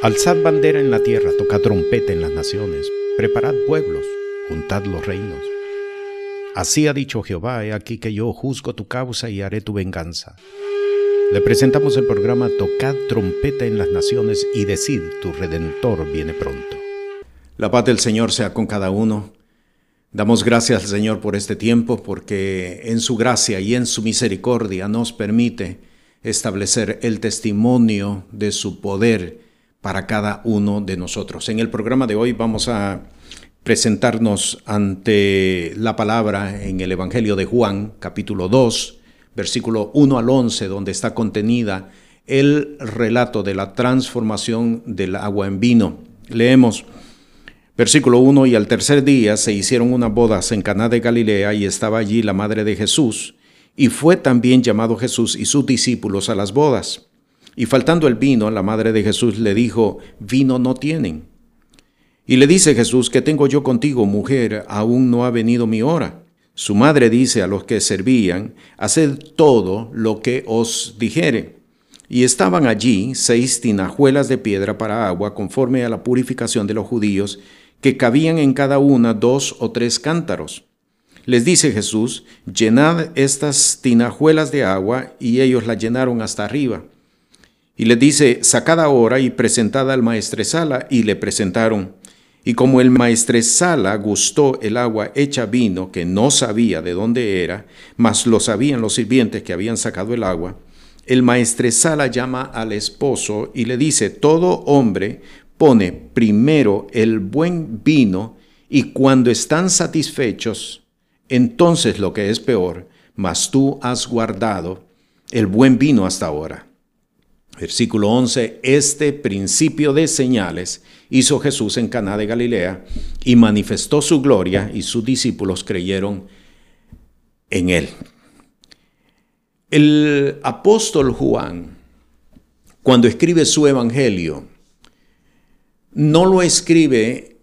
Alzad bandera en la tierra, tocad trompeta en las naciones, preparad pueblos, juntad los reinos. Así ha dicho Jehová, he aquí que yo juzgo tu causa y haré tu venganza. Le presentamos el programa Tocad trompeta en las naciones y decid, tu redentor viene pronto. La paz del Señor sea con cada uno. Damos gracias al Señor por este tiempo, porque en su gracia y en su misericordia nos permite establecer el testimonio de su poder para cada uno de nosotros. En el programa de hoy vamos a presentarnos ante la palabra en el Evangelio de Juan, capítulo 2, versículo 1 al 11, donde está contenida el relato de la transformación del agua en vino. Leemos versículo 1 y al tercer día se hicieron unas bodas en Caná de Galilea y estaba allí la madre de Jesús y fue también llamado Jesús y sus discípulos a las bodas. Y faltando el vino, la madre de Jesús le dijo, vino no tienen. Y le dice Jesús, ¿qué tengo yo contigo, mujer? Aún no ha venido mi hora. Su madre dice a los que servían, haced todo lo que os dijere. Y estaban allí seis tinajuelas de piedra para agua, conforme a la purificación de los judíos, que cabían en cada una dos o tres cántaros. Les dice Jesús, llenad estas tinajuelas de agua, y ellos la llenaron hasta arriba. Y le dice, sacad ahora y presentad al maestresala, y le presentaron. Y como el maestresala gustó el agua hecha vino, que no sabía de dónde era, mas lo sabían los sirvientes que habían sacado el agua, el maestresala llama al esposo y le dice, todo hombre pone primero el buen vino, y cuando están satisfechos, entonces lo que es peor, mas tú has guardado el buen vino hasta ahora. Versículo 11, este principio de señales hizo Jesús en Caná de Galilea y manifestó su gloria y sus discípulos creyeron en él. El apóstol Juan, cuando escribe su evangelio, no lo escribe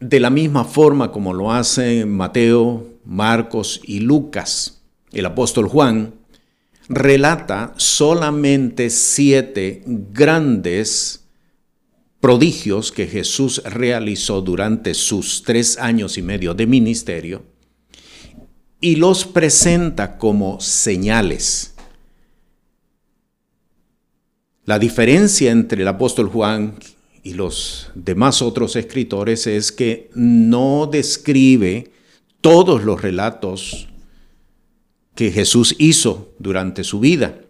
de la misma forma como lo hacen Mateo, Marcos y Lucas. El apóstol Juan relata solamente siete grandes prodigios que Jesús realizó durante sus tres años y medio de ministerio y los presenta como señales. La diferencia entre el apóstol Juan y los demás otros escritores es que no describe todos los relatos que Jesús hizo durante su vida.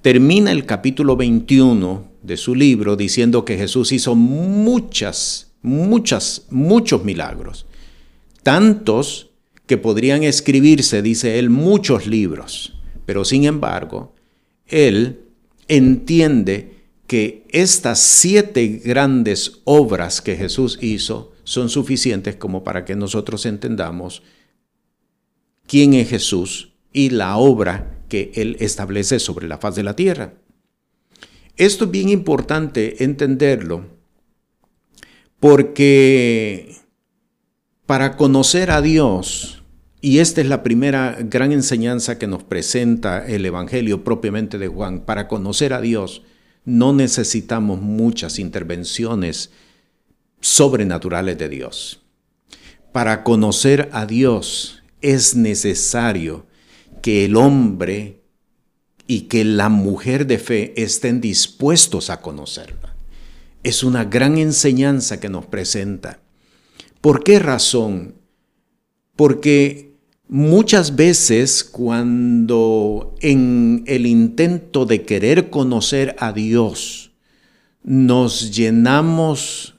Termina el capítulo 21 de su libro diciendo que Jesús hizo muchas, muchas, muchos milagros. Tantos que podrían escribirse, dice él, muchos libros. Pero sin embargo, él entiende que estas siete grandes obras que Jesús hizo son suficientes como para que nosotros entendamos quién es Jesús y la obra que Él establece sobre la faz de la tierra. Esto es bien importante entenderlo porque para conocer a Dios, y esta es la primera gran enseñanza que nos presenta el Evangelio propiamente de Juan, para conocer a Dios no necesitamos muchas intervenciones sobrenaturales de Dios. Para conocer a Dios es necesario que el hombre y que la mujer de fe estén dispuestos a conocerla. Es una gran enseñanza que nos presenta. ¿Por qué razón? Porque muchas veces cuando en el intento de querer conocer a Dios nos llenamos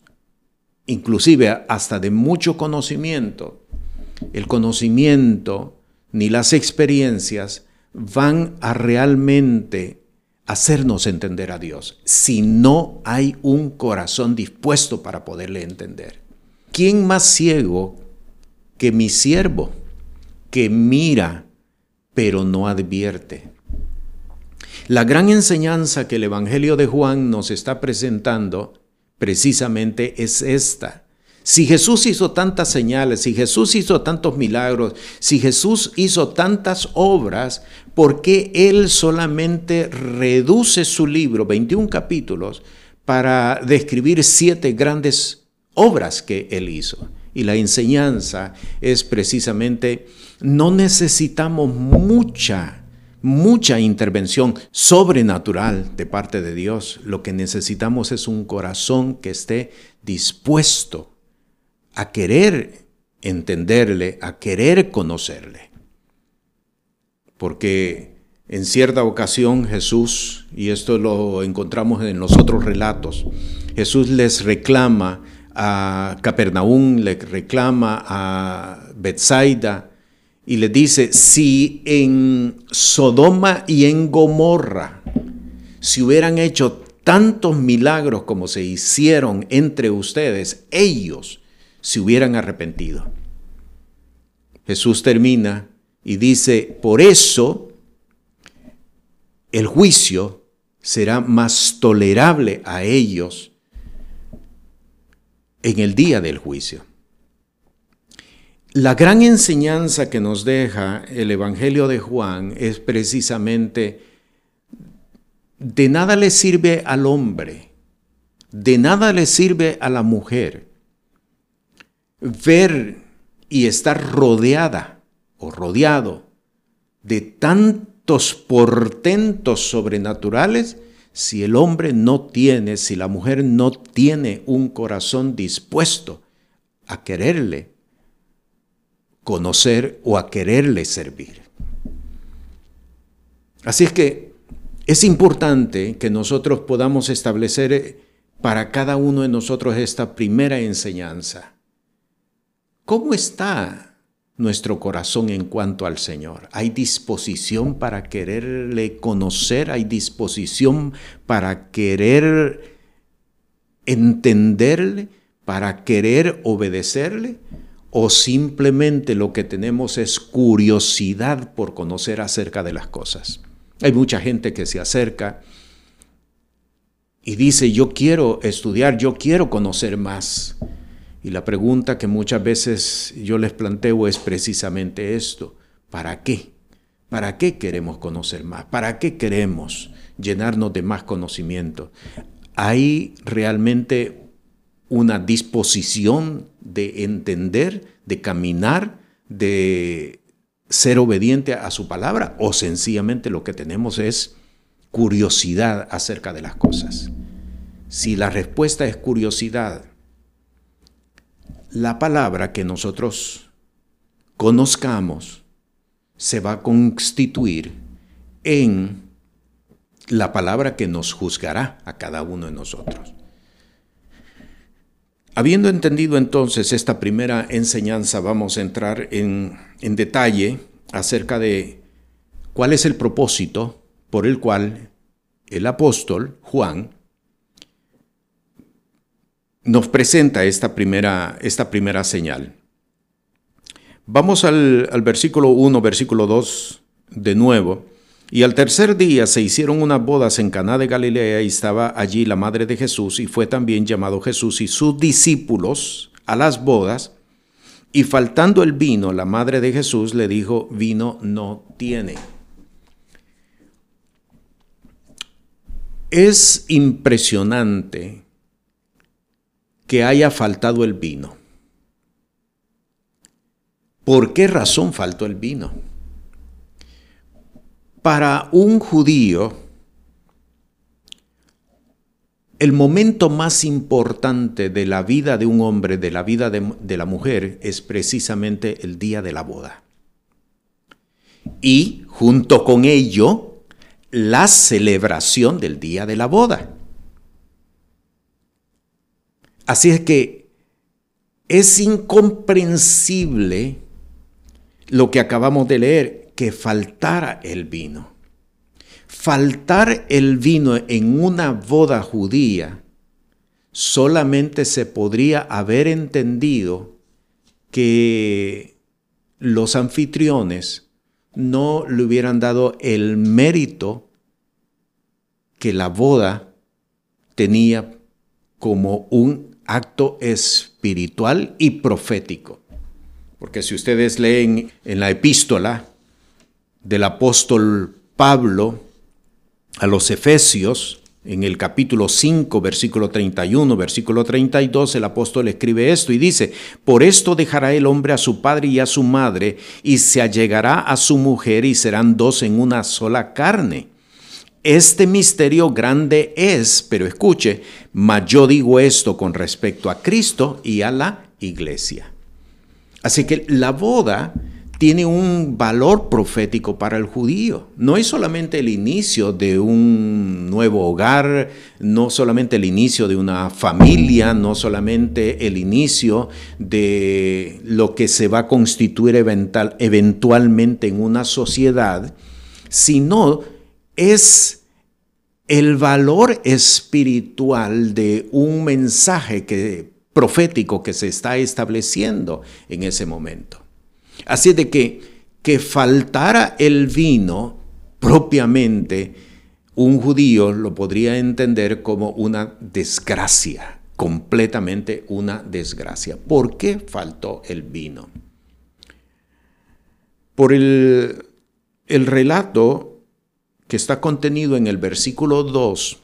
inclusive hasta de mucho conocimiento, el conocimiento ni las experiencias van a realmente hacernos entender a Dios si no hay un corazón dispuesto para poderle entender. ¿Quién más ciego que mi siervo que mira pero no advierte? La gran enseñanza que el Evangelio de Juan nos está presentando precisamente es esta. Si Jesús hizo tantas señales, si Jesús hizo tantos milagros, si Jesús hizo tantas obras, ¿por qué Él solamente reduce su libro, 21 capítulos, para describir siete grandes obras que él hizo. Y la enseñanza es precisamente, no necesitamos mucha, mucha intervención sobrenatural de parte de Dios. Lo que necesitamos es un corazón que esté dispuesto a querer entenderle, a querer conocerle. Porque en cierta ocasión Jesús, y esto lo encontramos en los otros relatos, Jesús les reclama a Capernaum, le reclama a Bethsaida y le dice, si en Sodoma y en Gomorra si hubieran hecho tantos milagros como se hicieron entre ustedes, ellos se hubieran arrepentido. Jesús termina y dice, por eso el juicio será más tolerable a ellos en el día del juicio. La gran enseñanza que nos deja el Evangelio de Juan es precisamente, de nada le sirve al hombre, de nada le sirve a la mujer ver y estar rodeada o rodeado de tantos portentos sobrenaturales si el hombre no tiene, si la mujer no tiene un corazón dispuesto a quererle conocer o a quererle servir. Así es que es importante que nosotros podamos establecer para cada uno de nosotros esta primera enseñanza. ¿Cómo está nuestro corazón en cuanto al Señor. Hay disposición para quererle conocer, hay disposición para querer entenderle, para querer obedecerle, o simplemente lo que tenemos es curiosidad por conocer acerca de las cosas. Hay mucha gente que se acerca y dice, yo quiero estudiar, yo quiero conocer más. Y la pregunta que muchas veces yo les planteo es precisamente esto. ¿Para qué? ¿Para qué queremos conocer más? ¿Para qué queremos llenarnos de más conocimiento? ¿Hay realmente una disposición de entender, de caminar, de ser obediente a su palabra? ¿O sencillamente lo que tenemos es curiosidad acerca de las cosas? Si la respuesta es curiosidad, la palabra que nosotros conozcamos se va a constituir en la palabra que nos juzgará a cada uno de nosotros. Habiendo entendido entonces esta primera enseñanza, vamos a entrar en, en, detalle acerca de cuál es el propósito por el cual el apóstol Juan nos presenta esta primera, esta primera señal. Vamos al, al versículo 1, versículo 2 de nuevo. Y al tercer día se hicieron unas bodas en Caná de Galilea y estaba allí la madre de Jesús y fue también llamado Jesús y sus discípulos a las bodas. Y faltando el vino, la madre de Jesús le dijo, vino no tiene. Es impresionante que haya faltado el vino. ¿Por qué razón faltó el vino? Para un judío, el momento más importante de la vida de un hombre, de la vida de, la mujer, es precisamente el día de la boda. Y junto con ello, la celebración del día de la boda. Así es que es incomprensible lo que acabamos de leer, que faltara el vino. Faltar el vino en una boda judía solamente se podría haber entendido que los anfitriones no le hubieran dado el mérito que la boda tenía como un acto espiritual y profético. Porque si ustedes leen en la epístola del apóstol Pablo a los Efesios, en el capítulo 5, versículo 31, versículo 32, el apóstol escribe esto y dice, por esto dejará el hombre a su padre y a su madre, y se allegará a su mujer, y serán dos en una sola carne. Este misterio grande es, pero escuche, mas yo digo esto con respecto a Cristo y a la iglesia. Así que la boda tiene un valor profético para el judío. No es solamente el inicio de un nuevo hogar, no solamente el inicio de una familia, no solamente el inicio de lo que se va a constituir eventualmente en una sociedad, sino es el valor espiritual de un mensaje que, profético que se está estableciendo en ese momento. Así de que que faltara el vino propiamente, un judío lo podría entender como una desgracia, completamente una desgracia. ¿Por qué faltó el vino? Por el, el relato que está contenido en el versículo 2,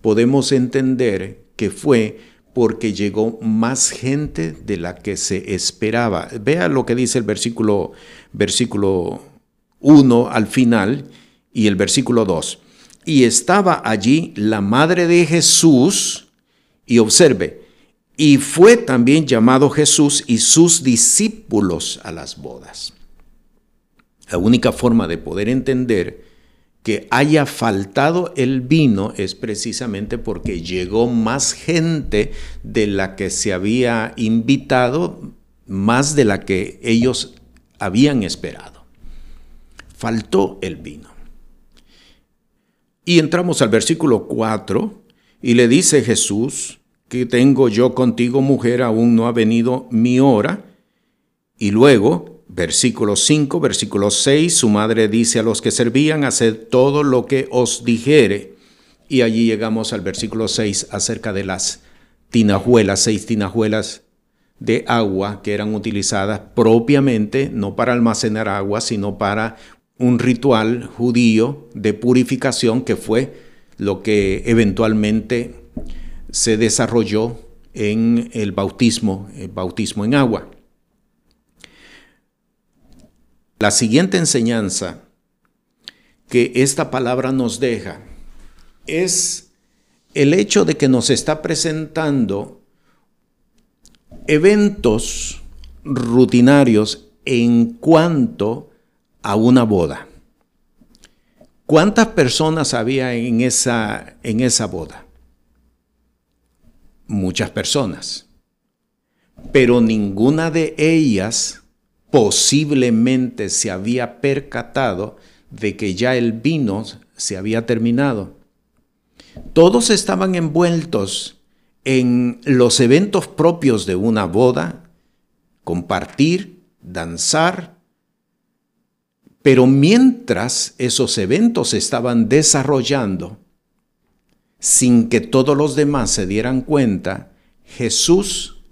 podemos entender que fue porque llegó más gente de la que se esperaba. Vea lo que dice el versículo, versículo 1 al final y el versículo 2. Y estaba allí la madre de Jesús, y observe, y fue también llamado Jesús y sus discípulos a las bodas. La única forma de poder entender que haya faltado el vino es precisamente porque llegó más gente de la que se había invitado, más de la que ellos habían esperado. Faltó el vino. Y entramos al versículo 4 y le dice Jesús, que tengo yo contigo mujer, aún no ha venido mi hora. Y luego Versículo 5, versículo 6, su madre dice a los que servían, haced todo lo que os dijere. Y allí llegamos al versículo 6 acerca de las tinajuelas, seis tinajuelas de agua que eran utilizadas propiamente, no para almacenar agua, sino para un ritual judío de purificación que fue lo que eventualmente se desarrolló en el bautismo, el bautismo en agua. La siguiente enseñanza que esta palabra nos deja es el hecho de que nos está presentando eventos rutinarios en cuanto a una boda. ¿Cuántas personas había en esa, en esa boda? Muchas personas. Pero ninguna de ellas posiblemente se había percatado de que ya el vino se había terminado. Todos estaban envueltos en los eventos propios de una boda, compartir, danzar, pero mientras esos eventos estaban desarrollando, sin que todos los demás se dieran cuenta, Jesús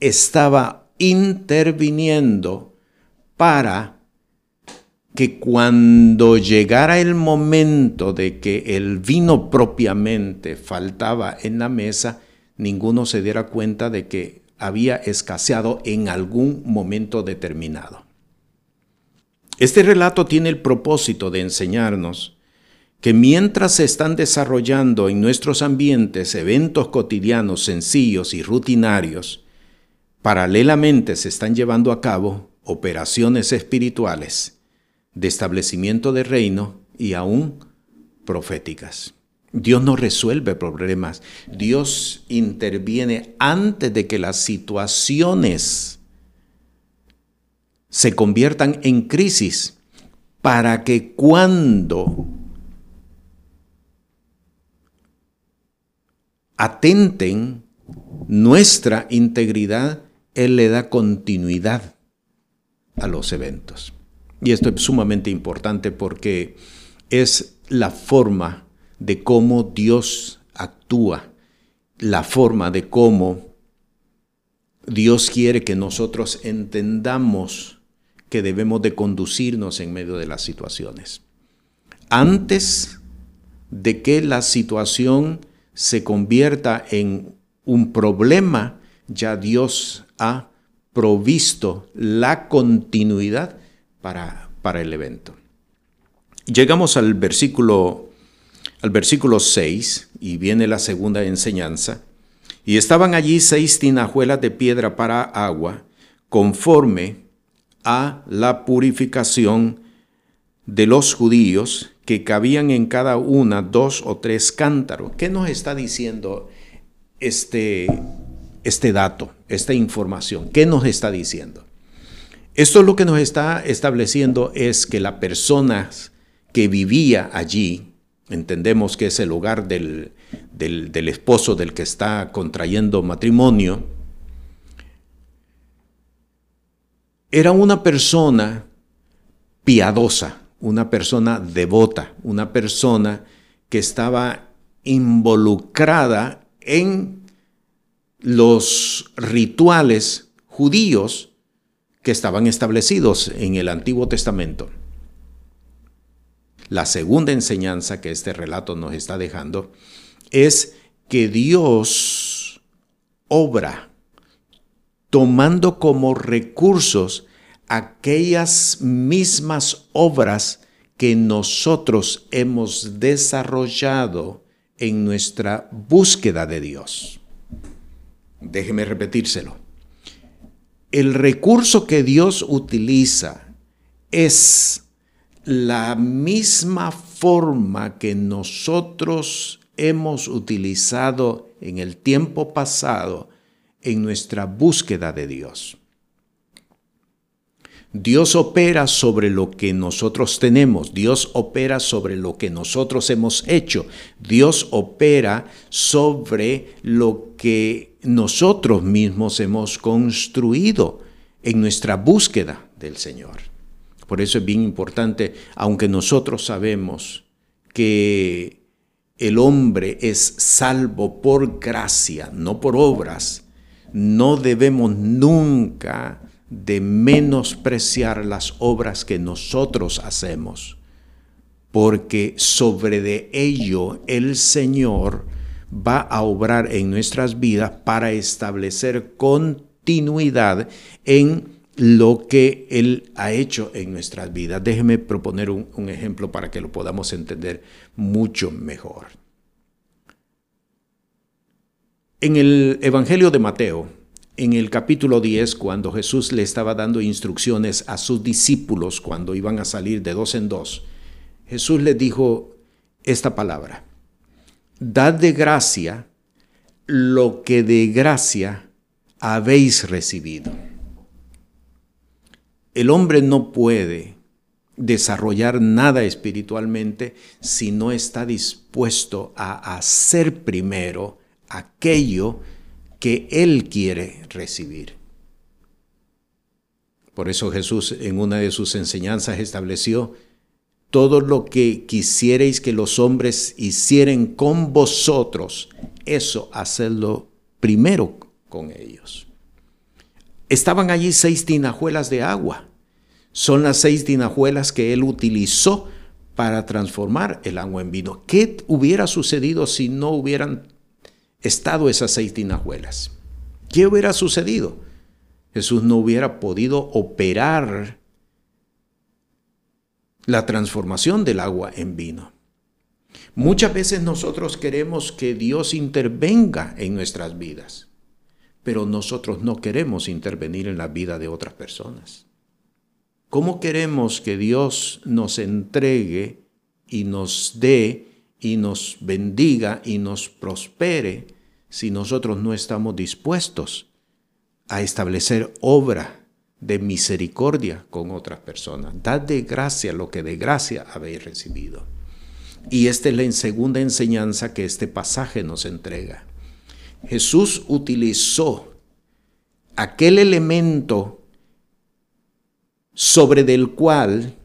estaba interviniendo para que cuando llegara el momento de que el vino propiamente faltaba en la mesa, ninguno se diera cuenta de que había escaseado en algún momento determinado. Este relato tiene el propósito de enseñarnos que mientras se están desarrollando en nuestros ambientes eventos cotidianos sencillos y rutinarios, paralelamente se están llevando a cabo operaciones espirituales de establecimiento de reino y aún proféticas. Dios no resuelve problemas, Dios interviene antes de que las situaciones se conviertan en crisis para que cuando atenten nuestra integridad, Él le da continuidad a los eventos. Y esto es sumamente importante porque es la forma de cómo Dios actúa, la forma de cómo Dios quiere que nosotros entendamos que debemos de conducirnos en medio de las situaciones. Antes de que la situación se convierta en un problema, ya Dios ha provisto la continuidad para, para el evento. Llegamos al versículo, al versículo 6 y viene la segunda enseñanza. Y estaban allí seis tinajuelas de piedra para agua, conforme a la purificación de los judíos, que cabían en cada una dos o tres cántaros. ¿Qué nos está diciendo este, este dato, esta información? ¿Qué nos está diciendo? Esto lo que nos está estableciendo es que la persona que vivía allí, entendemos que es el hogar del, del esposo del que está contrayendo matrimonio, era una persona piadosa, una persona devota, una persona que estaba involucrada en los rituales judíos que estaban establecidos en el Antiguo Testamento. La segunda enseñanza que este relato nos está dejando es que Dios obra tomando como recursos aquellas mismas obras que nosotros hemos desarrollado en nuestra búsqueda de Dios. Déjeme repetírselo. El recurso que Dios utiliza es la misma forma que nosotros hemos utilizado en el tiempo pasado en nuestra búsqueda de Dios. Dios opera sobre lo que nosotros tenemos, Dios opera sobre lo que nosotros hemos hecho, Dios opera sobre lo que nosotros mismos hemos construido en nuestra búsqueda del Señor. Por eso es bien importante, aunque nosotros sabemos que el hombre es salvo por gracia, no por obras, no debemos nunca de menospreciar las obras que nosotros hacemos, porque sobre de ello el Señor va a obrar en nuestras vidas para establecer continuidad en lo que Él ha hecho en nuestras vidas. Déjeme proponer un, un ejemplo para que lo podamos entender mucho mejor. En el Evangelio de Mateo, en el capítulo 10, cuando Jesús le estaba dando instrucciones a sus discípulos cuando iban a salir de dos en dos, Jesús les dijo esta palabra, dad de gracia lo que de gracia habéis recibido. El hombre no puede desarrollar nada espiritualmente si no está dispuesto a hacer primero aquello que Él quiere recibir. Por eso Jesús en una de sus enseñanzas estableció, todo lo que quisierais que los hombres hicieran con vosotros, eso hacedlo primero con ellos. Estaban allí seis tinajuelas de agua. Son las seis tinajuelas que él utilizó para transformar el agua en vino. ¿Qué hubiera sucedido si no hubieran estado esas seis tinajuelas. ¿Qué hubiera sucedido? Jesús no hubiera podido operar la transformación del agua en vino. Muchas veces nosotros queremos que Dios intervenga en nuestras vidas, pero nosotros no queremos intervenir en la vida de otras personas. ¿Cómo queremos que Dios nos entregue y nos dé y nos bendiga y nos prospere si nosotros no estamos dispuestos a establecer obra de misericordia con otras personas. Dad de gracia lo que de gracia habéis recibido. Y esta es la segunda enseñanza que este pasaje nos entrega. Jesús utilizó aquel elemento sobre del cual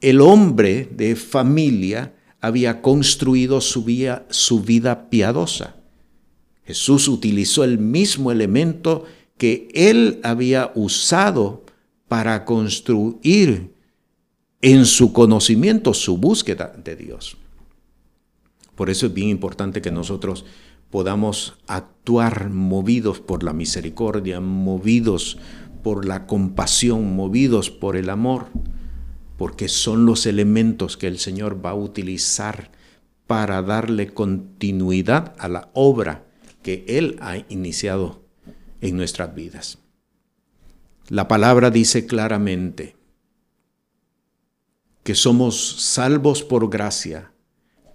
el hombre de familia había construido su vida, piadosa. Jesús utilizó el mismo elemento que él había usado para construir en su conocimiento su búsqueda de Dios. Por eso es bien importante que nosotros podamos actuar movidos por la misericordia, movidos por la compasión, movidos por el amor, porque son los elementos que el Señor va a utilizar para darle continuidad a la obra que Él ha iniciado en nuestras vidas. La palabra dice claramente que somos salvos por gracia,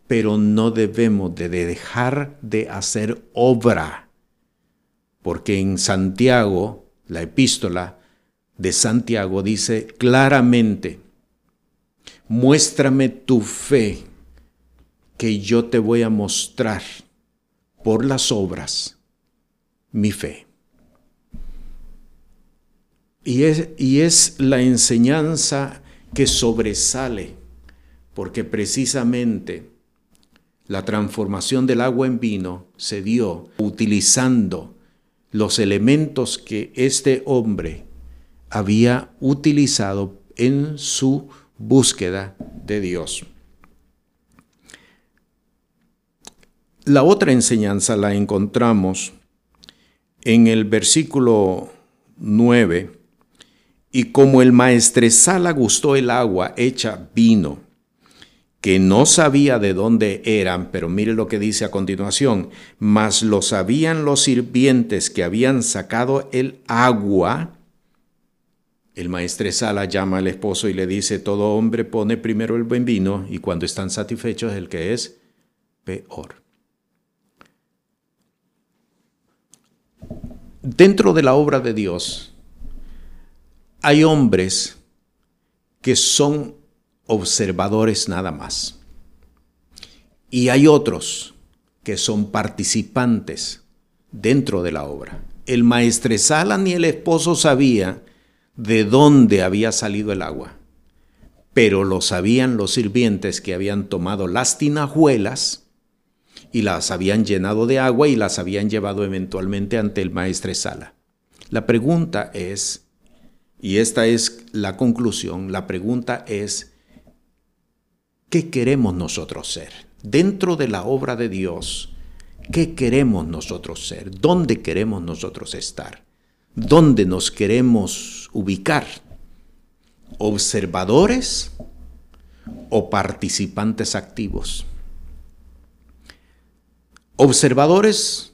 pero no debemos de dejar de hacer obra, porque en Santiago, la epístola de Santiago dice claramente, muéstrame tu fe, que yo te voy a mostrar por las obras mi fe. Y es, y es la enseñanza que sobresale, porque precisamente la transformación del agua en vino se dio utilizando los elementos que este hombre había utilizado en su búsqueda de Dios. La otra enseñanza la encontramos en el versículo 9 y como el maestresala gustó el agua hecha vino, que no sabía de dónde eran, pero mire lo que dice a continuación, mas lo sabían los sirvientes que habían sacado el agua. El maestresala llama al esposo y le dice, todo hombre pone primero el buen vino y cuando están satisfechos el que es peor. Dentro de la obra de Dios, hay hombres que son observadores nada más. Y hay otros que son participantes dentro de la obra. El maestresala ni el esposo sabía de dónde había salido el agua, pero lo sabían los sirvientes que habían tomado las tinajuelas y las habían llenado de agua y las habían llevado eventualmente ante el maestresala. La pregunta es, y esta es la conclusión. La pregunta es, ¿qué queremos nosotros ser? Dentro de la obra de Dios, ¿qué queremos nosotros ser? ¿Dónde queremos nosotros estar? ¿Dónde nos queremos ubicar? ¿Observadores o participantes activos? Observadores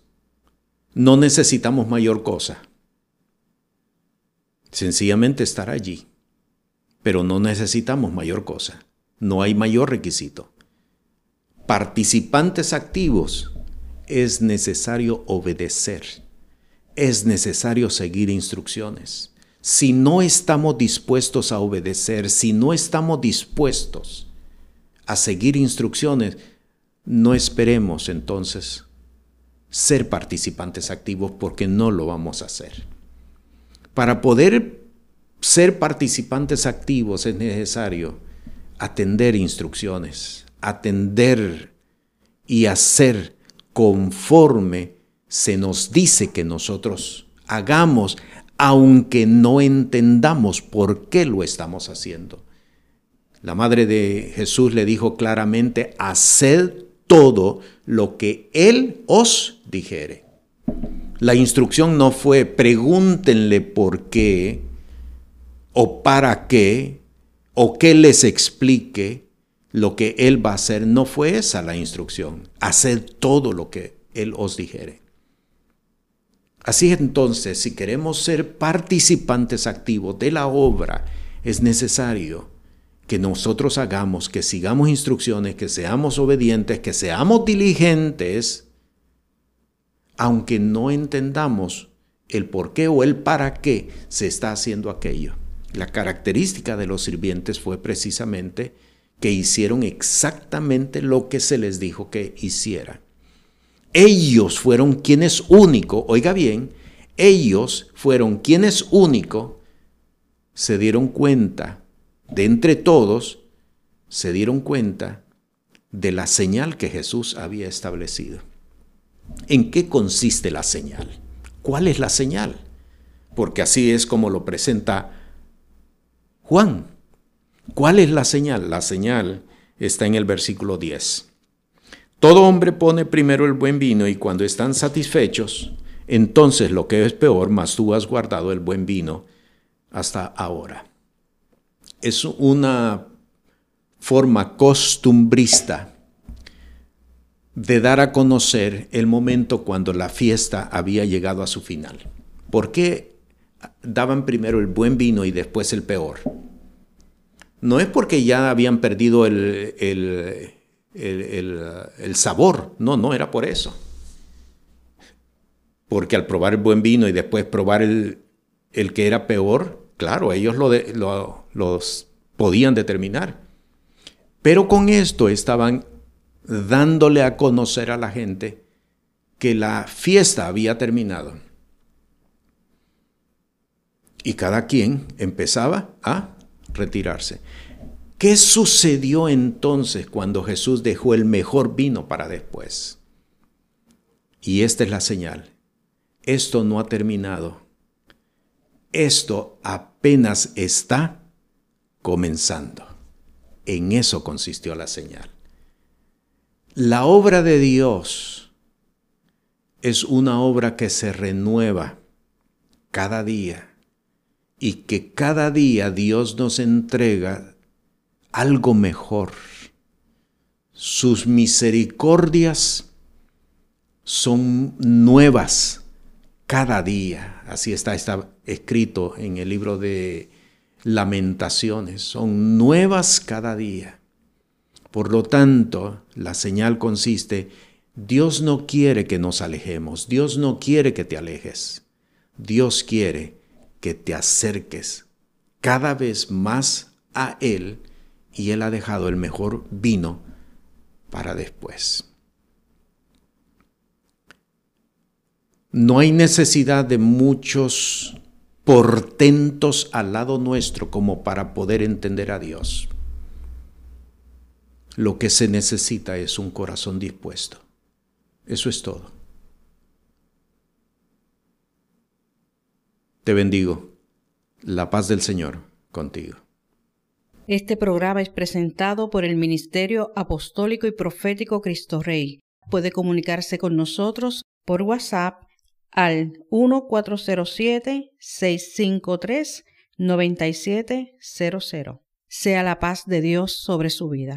no necesitamos mayor cosa. Sencillamente estar allí. Pero no necesitamos mayor cosa. No hay mayor requisito. Participantes activos. Es necesario obedecer. Es necesario seguir instrucciones. Si no estamos dispuestos a obedecer, si no estamos dispuestos a seguir instrucciones, no esperemos entonces ser participantes activos porque no lo vamos a hacer. Para poder ser participantes activos es necesario atender instrucciones, atender y hacer conforme se nos dice que nosotros hagamos, aunque no entendamos por qué lo estamos haciendo. La madre de Jesús le dijo claramente, haced todo lo que Él os dijere. La instrucción no fue pregúntenle por qué o para qué o que les explique lo que Él va a hacer. No fue esa la instrucción. Hacer todo lo que Él os dijere. Así entonces, si queremos ser participantes activos de la obra, es necesario que nosotros hagamos, que sigamos instrucciones, que seamos obedientes, que seamos diligentes aunque no entendamos el por qué o el para qué se está haciendo aquello. La característica de los sirvientes fue precisamente que hicieron exactamente lo que se les dijo que hicieran. Ellos fueron quienes único, oiga bien, ellos fueron quienes único se dieron cuenta, de entre todos, se dieron cuenta de la señal que Jesús había establecido. ¿En qué consiste la señal? ¿Cuál es la señal? Porque así es como lo presenta Juan. ¿Cuál es la señal? La señal está en el versículo 10. Todo hombre pone primero el buen vino y cuando están satisfechos, entonces lo que es peor, más tú has guardado el buen vino hasta ahora. Es una forma costumbrista de dar a conocer el momento cuando la fiesta había llegado a su final. ¿Por qué daban primero el buen vino y después el peor? No es porque ya habían perdido el, el, sabor, no, no era por eso. Porque al probar el buen vino y después probar el, que era peor, claro, ellos lo, lo los podían determinar. Pero con esto estaban dándole a conocer a la gente que la fiesta había terminado. Y cada quien empezaba a retirarse. ¿Qué sucedió entonces cuando Jesús dejó el mejor vino para después? Y esta es la señal. Esto no ha terminado. Esto apenas está comenzando. En eso consistió la señal. La obra de Dios es una obra que se renueva cada día y que cada día Dios nos entrega algo mejor. Sus misericordias son nuevas cada día. Así está, está escrito en el libro de lamentaciones. Son nuevas cada día. Por lo tanto, la señal consiste, Dios no quiere que nos alejemos, Dios no quiere que te alejes, Dios quiere que te acerques cada vez más a Él y Él ha dejado el mejor vino para después. No hay necesidad de muchos portentos al lado nuestro como para poder entender a Dios. Lo que se necesita es un corazón dispuesto. Eso es todo. Te bendigo. La paz del Señor contigo. Este programa es presentado por el Ministerio Apostólico y Profético Cristo Rey. Puede comunicarse con nosotros por WhatsApp al 1407-653-9700. Sea la paz de Dios sobre su vida.